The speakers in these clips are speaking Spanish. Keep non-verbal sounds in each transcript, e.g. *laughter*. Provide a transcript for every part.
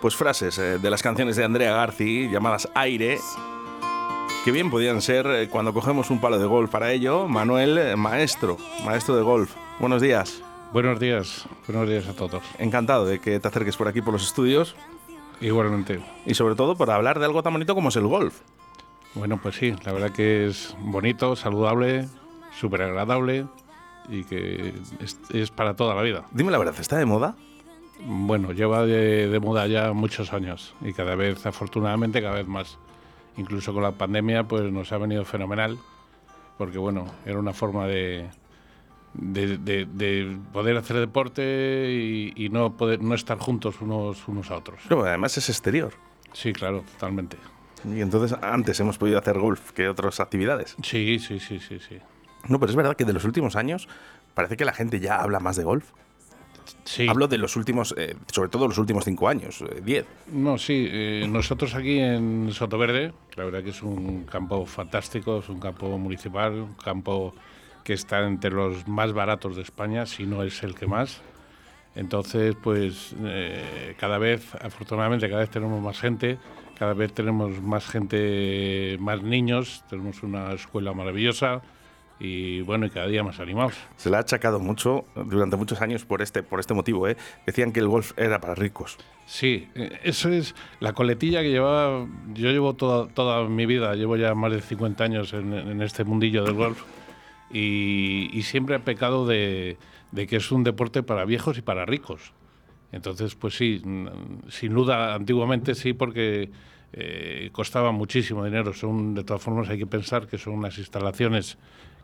pues frases eh, de las canciones de Andrea Garci llamadas Aire, que bien podían ser eh, cuando cogemos un palo de golf. Para ello, Manuel, eh, maestro, maestro de golf. Buenos días. Buenos días, buenos días a todos. Encantado de que te acerques por aquí por los estudios. Igualmente. Y sobre todo por hablar de algo tan bonito como es el golf. Bueno, pues sí, la verdad que es bonito, saludable, súper agradable y que es, es, para toda la vida. Dime la verdad, ¿está de moda? Bueno, lleva de, de, moda ya muchos años y cada vez, afortunadamente, cada vez más. Incluso con la pandemia, pues nos ha venido fenomenal, porque bueno, era una forma de, de, de poder hacer deporte y, y, no poder no estar juntos unos, unos a otros. Pero además es exterior. Sí, claro, totalmente. Y entonces antes hemos podido hacer golf que otras actividades. Sí, sí, sí, sí, sí. No, pero es verdad que de los últimos años parece que la gente ya habla más de golf. Sí. Hablo de los últimos, eh, sobre todo los últimos cinco años, eh, diez. No, sí. Eh, nosotros aquí en Sotoverde, la verdad que es un campo fantástico, es un campo municipal, un campo que está entre los más baratos de España, si no es el que más. Entonces, pues cada vez, afortunadamente, cada vez tenemos más gente, cada vez tenemos más gente, más niños, tenemos una escuela maravillosa y bueno, y cada día más animados. Se le ha achacado mucho durante muchos años por este, por este motivo, ¿eh? Decían que el golf era para ricos. Sí, eh, eso es la coletilla que llevaba, yo llevo toda, toda mi vida, llevo ya más de 50 años en, en este mundillo del golf y, y siempre he pecado de, de que es un deporte para viejos y para ricos. Entonces, pues sí, sin duda, antiguamente sí, porque eh, costaba muchísimo dinero. Son, de todas formas, hay que pensar que son unas instalaciones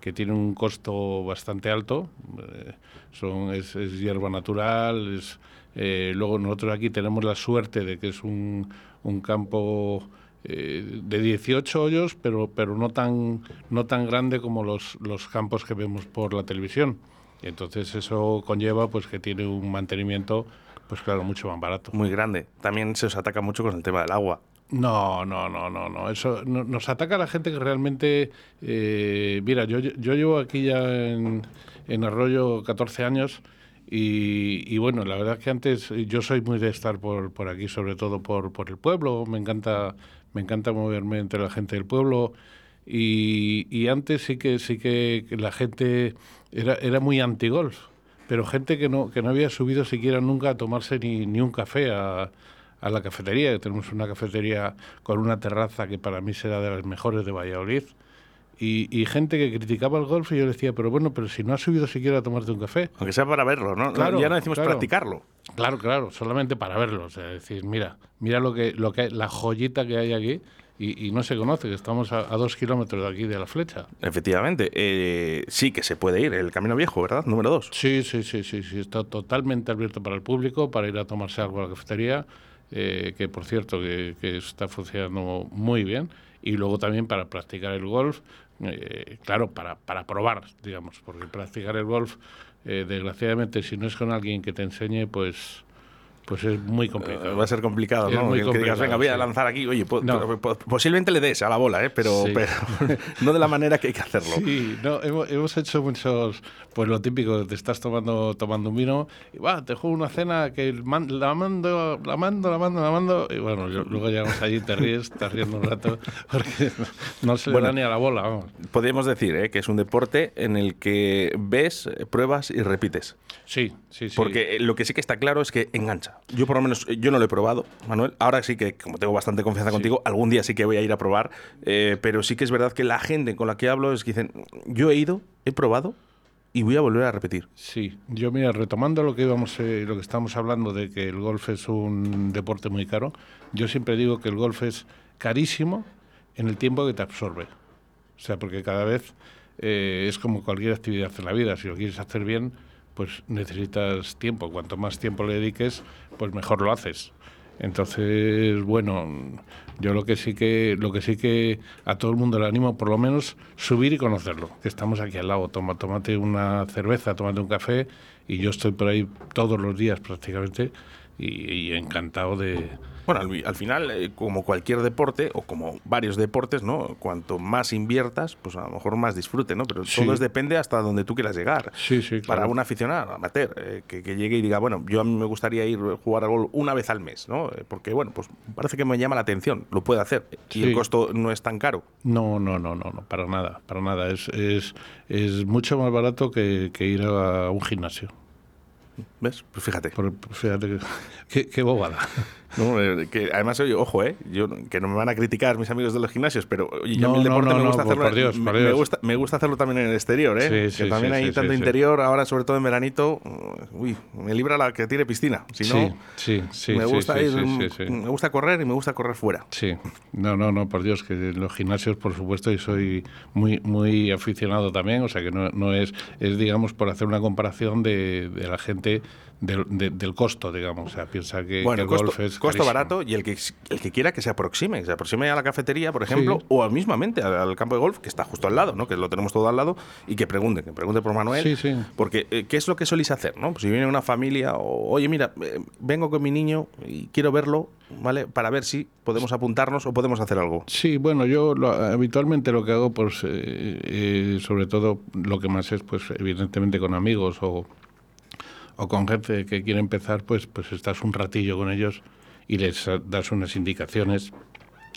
que tienen un costo bastante alto. Eh, son, es, es, hierba natural. Es, eh, luego nosotros aquí tenemos la suerte de que es un, un campo eh, de 18 hoyos, pero, pero no, tan, no tan grande como los, los campos que vemos por la televisión. Entonces eso conlleva pues que tiene un mantenimiento pues claro, mucho más barato. Muy grande. También se os ataca mucho con el tema del agua. No, no, no, no, no. Eso no, nos ataca a la gente que realmente. Eh, mira, yo, yo llevo aquí ya en, en Arroyo 14 años y, y, bueno, la verdad es que antes yo soy muy de estar por, por aquí, sobre todo por, por el pueblo. Me encanta, me encanta moverme entre la gente del pueblo. Y, y antes sí que sí que la gente era, era muy anti-golf pero gente que no, que no había subido siquiera nunca a tomarse ni, ni un café a, a, la cafetería. Tenemos una cafetería con una terraza que para mí será de las mejores de Valladolid. Y, y, gente que criticaba el golf y yo le decía, pero bueno, pero si no has subido siquiera a tomarte un café. Aunque sea para verlo, ¿no? Claro, ya no decimos claro. practicarlo. Claro, claro, solamente para verlo. O sea, decir, mira, mira lo que, lo que la joyita que hay aquí. Y, y, no se conoce, que estamos a, a, dos kilómetros de aquí de la flecha. Efectivamente, eh, sí que se puede ir, el Camino Viejo, ¿verdad? Número dos. Sí, sí, sí, sí, sí, está totalmente abierto para el público, para ir a tomarse algo a la cafetería, eh, que por cierto que, está funcionando muy bien, y luego también para practicar el golf, eh, claro, para, para probar, digamos, porque practicar el golf, eh, desgraciadamente, si no es con alguien que te enseñe, pues pues es muy complicado. Uh, va a ser complicado, es ¿no? Muy que, complicado, digas, venga, voy a lanzar aquí. Oye, po no. po posiblemente le des a la bola, ¿eh? pero, sí. pero *laughs* no de la manera que hay que hacerlo. Sí, no, hemos, hemos, hecho muchos, pues lo típico, te estás tomando, tomando un vino y va, te juego una cena que man, la mando, la mando, la mando, la mando. Y bueno, yo, luego llegamos allí, te ríes, te riendo un rato, *laughs* porque no se bueno, le da ni a la bola. Vamos. Podríamos decir ¿eh? que es un deporte en el que ves, pruebas y repites. Sí, sí, sí. Porque lo que sí que está claro es que engancha. Yo por lo menos yo no lo he probado, Manuel. Ahora sí que, como tengo bastante confianza sí. contigo, algún día sí que voy a ir a probar. Eh, pero sí que es verdad que la gente con la que hablo es que dicen, yo he ido, he probado y voy a volver a repetir. Sí, yo mira, retomando lo que íbamos, eh, lo que estamos hablando de que el golf es un deporte muy caro, yo siempre digo que el golf es carísimo en el tiempo que te absorbe. O sea, porque cada vez eh, es como cualquier actividad en la vida, si lo quieres hacer bien, pues necesitas tiempo. Cuanto más tiempo le dediques, pues mejor lo haces. Entonces, bueno, yo lo que sí que lo que sí que a todo el mundo le animo por lo menos subir y conocerlo. Estamos aquí al lado, toma, tómate una cerveza, tómate un café y yo estoy por ahí todos los días prácticamente y, y encantado de, Bueno, al, al final, eh, como cualquier deporte, o como varios deportes, ¿no? Cuanto más inviertas, pues a lo mejor más disfrute, ¿no? Pero Sí. todo depende hasta donde tú quieras llegar. Sí, sí, Para un aficionado, amateur, eh, que, que llegue y diga, bueno, yo a mí me gustaría ir a jugar al golf una vez al mes, ¿no? Eh, Porque, bueno, pues parece que me llama la atención, lo puede hacer. Y el costo no es tan caro. No, no, no, no, no, para nada, para nada. Es, es, es mucho más barato que, que ir a un gimnasio. ¿Ves? Pues fíjate. Por- fíjate que- qué, qué bobada. No, que además, oye, ojo, eh, yo, que no me van a criticar mis amigos de los gimnasios, pero oye, yo a No, el no, deporte no, me gusta hacerlo. por Dios, me, gusta, me gusta hacerlo también en el exterior, ¿eh? Sí, que sí, también sí, hay tanto interior, ahora sobre todo en veranito, uy, me libra la que tiene piscina. Si no, sí, sí, me gusta sí, ir, sí, sí, sí. me gusta correr y me gusta correr fuera. Sí, no, no, no, por Dios, que en los gimnasios, por supuesto, y soy muy, muy aficionado también, o sea que no, no es, es, digamos, por hacer una comparación de, de la gente del, de- del costo, digamos, o sea, piensa que, que Bueno, el costo, golf es costo carísimo. barato y el que, el que quiera que se aproxime, que se aproxime a la cafetería, por ejemplo, Sí. o mismamente al, al campo de golf, que está justo al lado, ¿no? que lo tenemos todo al lado, y que pregunte, que pregunte por Manuel. Sí, sí. Porque, eh, ¿qué es lo que soléis hacer? ¿no? Pues si viene una familia, o, oye, mira, eh, vengo con mi niño y quiero verlo, ¿vale? Para ver si podemos apuntarnos o podemos hacer algo. Sí, bueno, yo lo- habitualmente lo que hago, pues, eh, eh, sobre todo lo que más es, pues, evidentemente con amigos o, o con gente que quiere empezar, pues, pues estás un ratillo con ellos y les das unas indicaciones,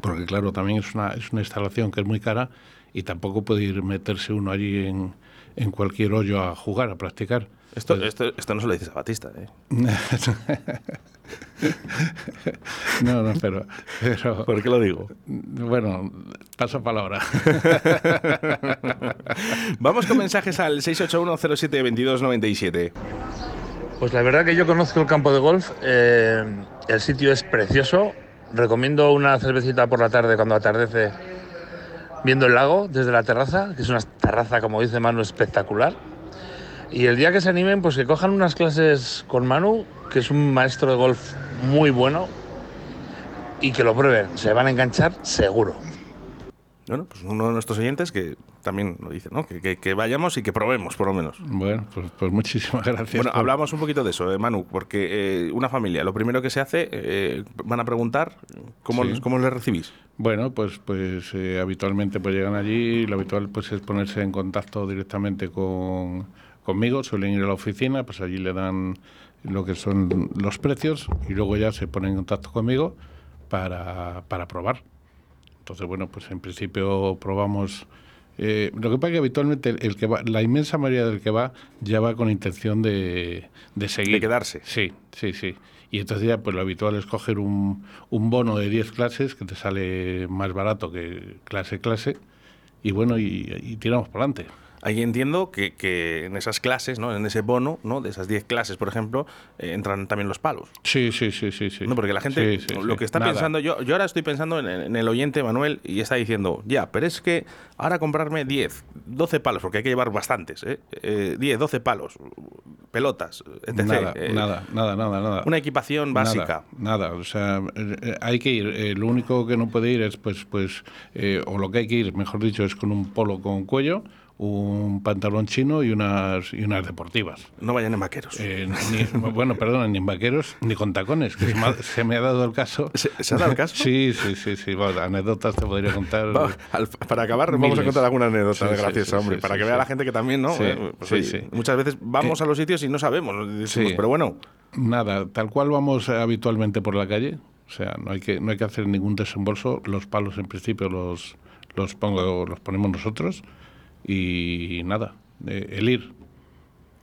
porque claro, también es una, es una instalación que es muy cara y tampoco puede ir meterse uno allí en, en cualquier hoyo a jugar, a practicar. Esto, esto, esto no se lo dices a Batista, ¿eh? *laughs* No, no, pero, pero *laughs* ¿Por qué lo digo? bueno, paso palabra. *laughs* Vamos con mensajes al 681072297. Pues la verdad que yo conozco el campo de golf, eh, el sitio es precioso, recomiendo una cervecita por la tarde cuando atardece viendo el lago desde la terraza, que es una terraza, como dice Manu, espectacular. Y el día que se animen, pues que cojan unas clases con Manu, que es un maestro de golf muy bueno, y que lo prueben, se van a enganchar seguro. Bueno, pues uno de nuestros oyentes que también lo dice, ¿no? Que, que- que vayamos y que probemos, por lo menos. Bueno, pues, pues muchísimas *laughs* gracias. Bueno, por- hablamos un poquito de eso, eh, Manu, porque eh, una familia, lo primero que se hace, eh, van a preguntar cómo, Sí. les- cómo les recibís. Bueno, pues, pues eh, habitualmente pues llegan allí, lo habitual pues es ponerse en contacto directamente con, conmigo, suelen ir a la oficina, pues allí le dan lo que son los precios y luego ya se ponen en contacto conmigo para, para probar. Entonces, bueno, pues en principio probamos... eh, lo que pasa es que habitualmente el, el que va, la inmensa mayoría del que va ya va con intención de, de seguir. De quedarse. Sí, sí, sí. Y entonces ya pues lo habitual es coger un, un bono de 10 clases que te sale más barato que clase clase y bueno, y, y tiramos para adelante. Ahí entiendo que, que en esas clases, ¿no? en ese bono, ¿no? de esas 10 clases, por ejemplo, eh, entran también los palos. Sí, sí, sí, sí, sí. No, porque la gente, Sí, sí, lo que está Nada. pensando, yo, yo ahora estoy pensando en, en el oyente Manuel y está diciendo, ya, pero es que ahora comprarme 10, 12 palos, porque hay que llevar bastantes, ¿eh? Eh, 10, 12 palos, pelotas, etc. Nada, eh, nada, nada, nada, nada. Una equipación básica. Nada, nada. o sea, eh, hay que ir. eh, lo único que no puede ir es, pues, pues, eh, o lo que hay que ir, mejor dicho, es con un polo con cuello, un pantalón chino y unas y unas deportivas. No vayan en vaqueros. Eh, ni- bueno, perdón, ni en vaqueros ni con tacones, que se me ha, se me ha dado el caso. ¿Se, se ha dado el caso? *laughs* Sí, sí, sí, sí. Bueno, anécdotas te podría contar. Al- para acabar, vamos a Miles. contar alguna anécdota Sí, sí, graciosa, sí, hombre, sí, para que vea la gente que también, ¿no? Sí, Eh, pues, oye. Muchas veces vamos a los sitios y no sabemos, decimos, pero bueno, Nada, tal cual vamos habitualmente por la calle. O sea, no hay que, no hay que hacer ningún desembolso. Los palos en principio los, los, pongo, los ponemos nosotros. Y nada, eh, el ir.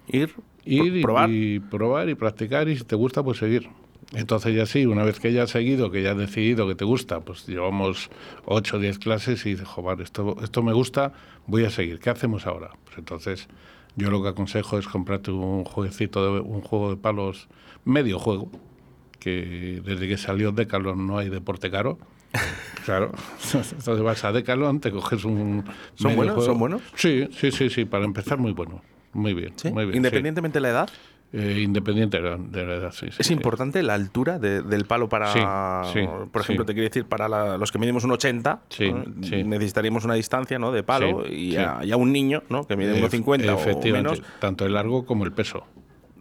ir, Ir y, probar. y probar y practicar y si te gusta, pues seguir. Entonces ya sí, una vez que ya has seguido, que ya has decidido que te gusta, pues llevamos 8 o 10 clases y dices, joder, esto, esto me gusta, voy a seguir. ¿Qué hacemos ahora? Pues entonces yo lo que aconsejo es comprarte un jueguecito, de, un juego de palos, medio juego, que desde que salió Decathlon no hay deporte caro. Claro, entonces vas a Decathlon, te coges un... ¿Son buenos? juego. ¿Son buenos? Sí, sí, sí, sí, para empezar muy bueno. Muy bien, ¿sí? muy bien. sí. independientemente de la edad. Eh, independiente de la, edad, sí. sí, Es sí. importante la altura de- del palo para, Sí, sí, por ejemplo, te quiero decir, para la- los que medimos un 80, Sí, ¿no? necesitaríamos una distancia ¿no? de palo y, a, y a un niño ¿no? que mide Eh, unos 50 o efectivamente, menos, Tanto el largo como el peso.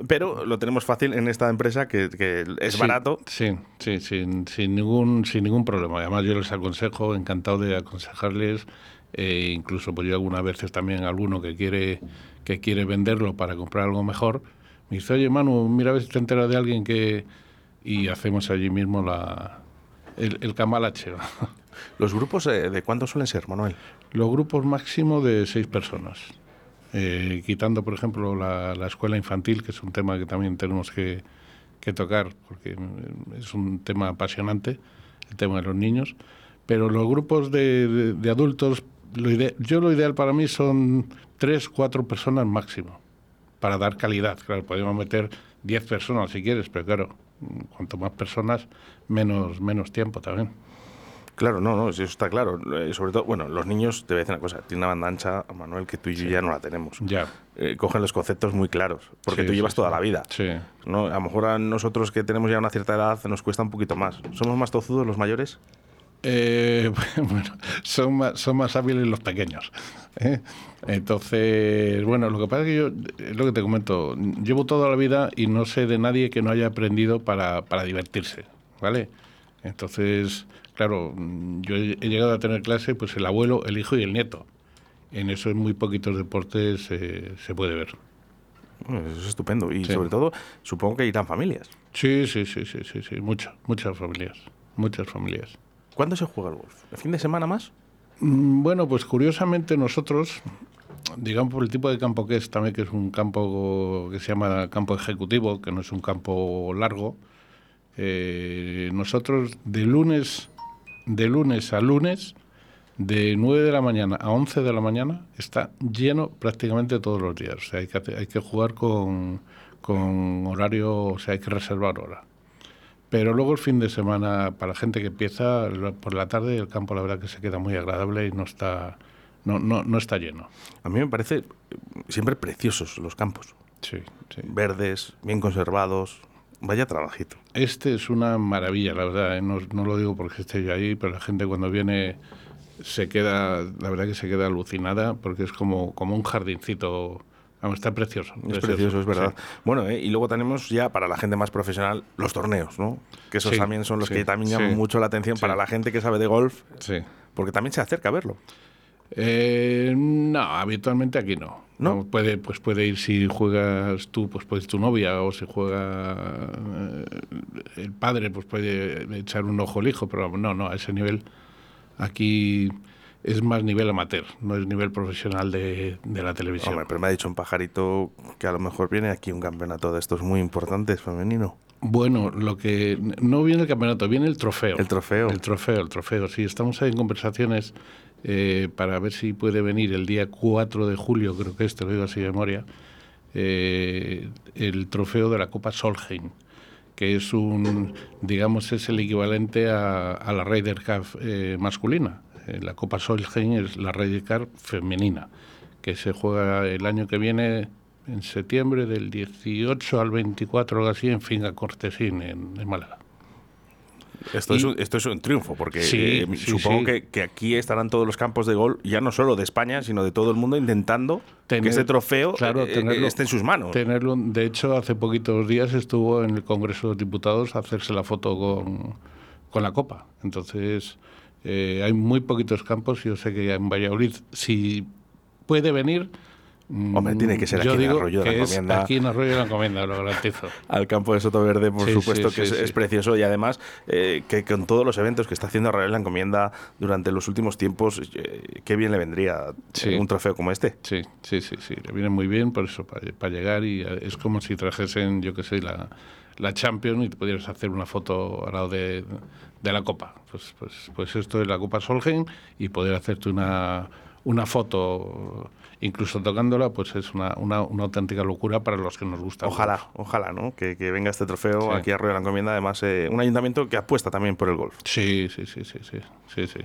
Pero lo tenemos fácil en esta empresa que, que es Sí, barato. Sí, sí, sin, sin, ningún, sin ningún problema. Además, yo les aconsejo, encantado de aconsejarles. eh, incluso, pues yo algunas veces también alguno que quiere, que quiere venderlo para comprar algo mejor, me dice, oye, Manu, mira a ver si te enteras de alguien que... Y hacemos allí mismo la, el, el. ¿Los grupos eh, de cuánto suelen ser, Manuel? Los grupos máximo de seis personas. Eh, quitando, por ejemplo, la, la escuela infantil, que es un tema que también tenemos que, que tocar, porque mm, es un tema apasionante, el tema de los niños. Pero los grupos de, de- de adultos, lo ide- yo lo ideal para mí son tres, cuatro personas máximo, para dar calidad. Claro, podemos meter diez personas si quieres, pero claro, mm, cuanto más personas, menos, menos tiempo también. Claro, no, no, eso está claro. Eh, sobre todo, bueno, los niños, te voy a decir una cosa, tiene una banda ancha, Manuel, que tú y yo ya no la tenemos. Ya. Eh, cogen los conceptos muy claros, porque Sí, tú llevas sí. toda la vida. Sí. ¿no? A lo mejor a nosotros que tenemos ya una cierta edad nos cuesta un poquito más. ¿Somos más tozudos los mayores? Eh, *laughs* bueno, son más, son más hábiles los pequeños. ¿eh? Entonces, bueno, lo que pasa es que yo, es lo que te comento, llevo toda la vida y no sé de nadie que no haya aprendido para, para divertirse, ¿vale? Entonces, claro, mm, yo he llegado a tener clase, pues el abuelo, el hijo y el nieto. En eso en muy poquitos deportes eh, se puede ver. Bueno, eso es estupendo. Y Sí. sobre todo, supongo que irán familias. Sí, sí, sí, sí, sí, sí, muchas, muchas familias, muchas familias. ¿Cuándo se juega el golf? ¿El fin de semana más? Mm, Bueno, pues curiosamente nosotros, digamos por el tipo de campo que es, también que es un campo que se llama campo ejecutivo, que no es un campo largo, eh, nosotros de lunes, de lunes a lunes, de 9 de la mañana a 11 de la mañana, está lleno prácticamente todos los días. O sea, hay que, hacer- hay que jugar con, con horario, o sea, hay que reservar hora. Pero luego el fin de semana, para la gente que empieza, por la tarde el campo la verdad que se queda muy agradable y no está, no, no, no está lleno. A mí me parece eh, siempre preciosos los campos. Sí, sí. Verdes, bien conservados. Vaya trabajito. Este es una maravilla, la verdad. ¿eh? No, no lo digo porque esté yo ahí, pero la gente cuando viene se queda, la verdad que se queda alucinada porque es como, como un jardincito. Vamos, está precioso. Es precioso, es verdad. sí. Bueno, eh, y luego tenemos ya para la gente más profesional los torneos, ¿no? Que esos Sí, también son los sí, que también llaman mucho la atención para la gente que sabe de golf, Sí. porque también se acerca a verlo. Eh, no, habitualmente aquí no. ¿No? puede, pues puede ir si juegas tú, pues puedes tu novia, o si juega eh, el padre, pues puede echar un ojo al hijo, pero no, no, a ese nivel aquí es más nivel amateur, no es nivel profesional de, de la televisión. Hombre, pero me ha dicho un pajarito que a lo mejor viene aquí un campeonato de estos muy importantes femenino. Bueno, lo que no viene el campeonato, viene el trofeo. El trofeo. El trofeo, el trofeo. Sí, estamos ahí en conversaciones eh, para ver si puede venir el día 4 de julio, creo que es, te lo digo así de memoria, eh, el trofeo de la Copa Solheim, que es un, digamos, es el equivalente a, la Ryder Cup eh, masculina. Eh, la Copa Solheim es la Ryder Cup femenina, que se juega el año que viene en septiembre del 18 al 24 o algo así en Finca Cortesín, en, en Málaga. Esto, Y- es un, esto es un triunfo, porque Sí, eh, sí, supongo sí. Que, que aquí estarán todos los campos de gol, ya no solo de España, sino de todo el mundo, intentando que Tener- ese trofeo claro, eh, tenerlo- esté en sus manos. Tenerlo, de hecho, hace poquitos días estuvo en el Congreso de los Diputados a hacerse la foto con, con la Copa. Entonces, eh, hay muy poquitos campos. Yo sé que en Valladolid, si puede venir. Mm, Hombre, tiene que ser aquí en Arroyo de la Encomienda. Aquí en Arroyo de la Encomienda, lo garantizo. *laughs* Al campo de Soto Verde, por Sí, supuesto, sí, que sí, es, precioso y además eh, que con todos los eventos que está haciendo Rafael la Encomienda durante los últimos tiempos, eh, qué bien le vendría eh, un trofeo como este. Sí, sí, sí, sí. Le viene muy bien por eso, para, llegar y eh, es como si trajesen, yo qué sé, la, la Champions y te pudieras hacer una foto al lado de, de la Copa. Pues, pues, pues esto es la Copa Solheim y poder hacerte una, una foto, incluso tocándola, pues es una, una, una auténtica locura para los que nos gusta. el Ojalá, golf. ojalá, ¿no? Que, que venga este trofeo Sí. aquí a Arroyo de la Encomienda. Además, eh, un ayuntamiento que apuesta también por el golf. Sí, sí, sí, sí, sí, sí, sí.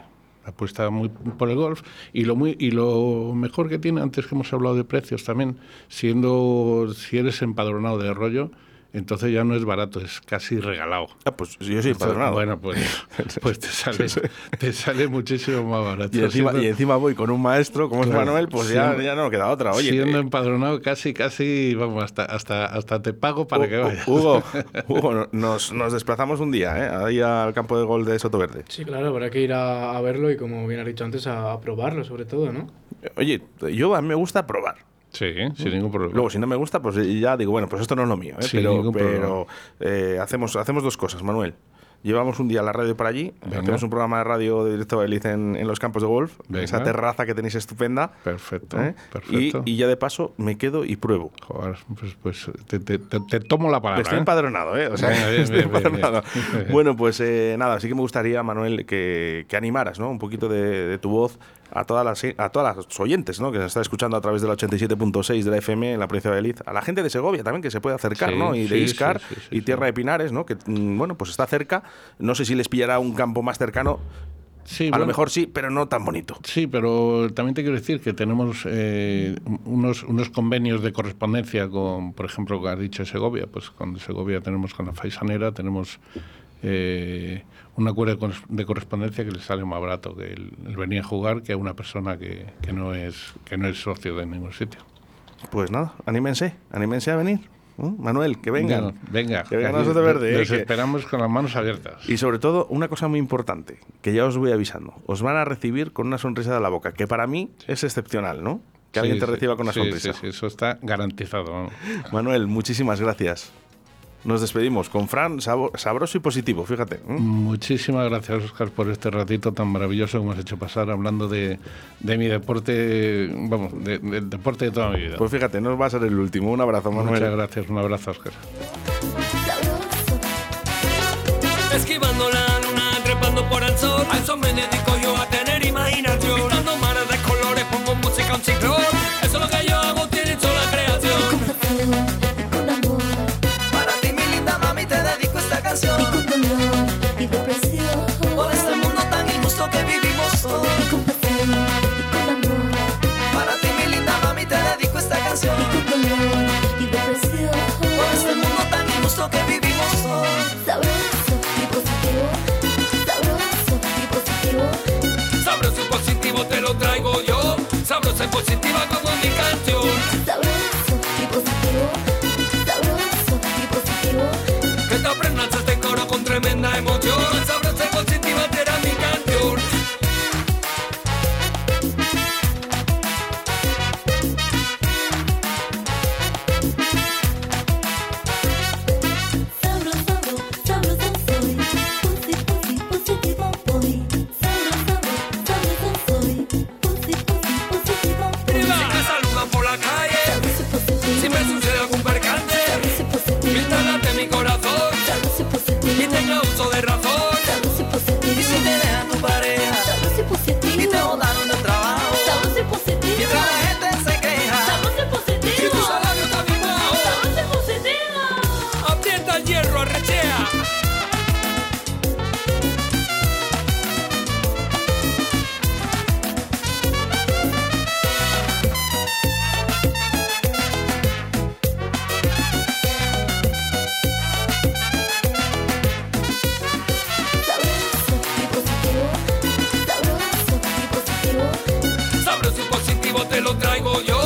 Apuesta muy por el golf y lo muy y lo mejor que tiene antes que hemos hablado de precios también, siendo si eres empadronado de rollo, entonces ya no es barato, es casi regalado. Ah, pues yo soy empadronado. Bueno, pues, *laughs* pues te, sale, te sale muchísimo más barato. Y encima, Siendo- y encima voy con un maestro como es Manuel, pues ya, siendo- ya no queda otra. Oye, siendo eh, empadronado casi, casi, vamos, hasta, hasta, hasta te pago para que vayas. Hugo, *laughs* Hugo, nos, nos desplazamos un día, ¿eh? Ahí al campo de gol de Soto Verde. Sí, claro, habrá que ir a, a verlo y como bien has dicho antes, a, a probarlo sobre todo, ¿no? Oye, yo a mí me gusta probar. Sí, sin ningún problema. Luego, si no me gusta, pues ya digo, bueno, pues esto no es lo mío. ¿eh? Sin pero eh, hacemos, hacemos dos cosas, Manuel. Llevamos un día la radio para allí, Venga. hacemos un programa de radio de directo de en, en los campos de golf, en esa terraza que tenéis estupenda. Perfecto, ¿eh? perfecto. Y, y ya de paso me quedo y pruebo. Joder, pues, pues te, te- te- te tomo la palabra. Estoy ¿eh? empadronado, ¿eh? O sea, Venga, bien, *laughs* estoy bien, bien, empadronado. bien. *laughs* Bueno, pues eh, nada, sí que me gustaría, Manuel, que, que animaras, ¿no? Un poquito de, de tu voz a todas las a todas las oyentes, ¿no? Que nos están escuchando a través del 87.6 de la FM en la provincia de Eliz, a la gente de Segovia también que se puede acercar, Sí, ¿no? Y de Iscar sí, y Tierra de Pinares, ¿no? Que mm, bueno, pues está cerca. No sé si les pillará un campo más cercano. Sí, a bueno, lo mejor sí, pero no tan bonito. Sí, pero también te quiero decir que tenemos eh, unos, unos convenios de correspondencia con, por ejemplo, que has dicho Segovia, pues con Segovia tenemos con la Faisanera, tenemos eh, un acuerdo de de correspondencia que les sale más barato que el, el venir a jugar que a una persona que, que no es que no es socio de ningún sitio. Pues nada, anímense, anímense a venir. ¿no? Manuel, que vengan. venga, Que vengan Soto Verde, eh, que- esperamos con las manos abiertas. Y sobre todo, una cosa muy importante, que ya os voy avisando. Os van a recibir con una sonrisa de la boca, que para mí es excepcional, ¿no? Que alguien te sí, reciba con una sí, sonrisa. Sí, eso está garantizado. *laughs* Manuel, muchísimas gracias. Nos despedimos con Fran sabroso y positivo, fíjate. ¿eh? Muchísimas gracias, Oscar, por este ratito tan maravilloso que me has hecho pasar hablando de, de mi deporte, vamos, de- del deporte de toda mi vida. Pues fíjate, no va a ser el último. Un abrazo, Manuel. Muchas gracias, un abrazo, Oscar. Esquivando la luna, trepando por el sol. A eso me yo.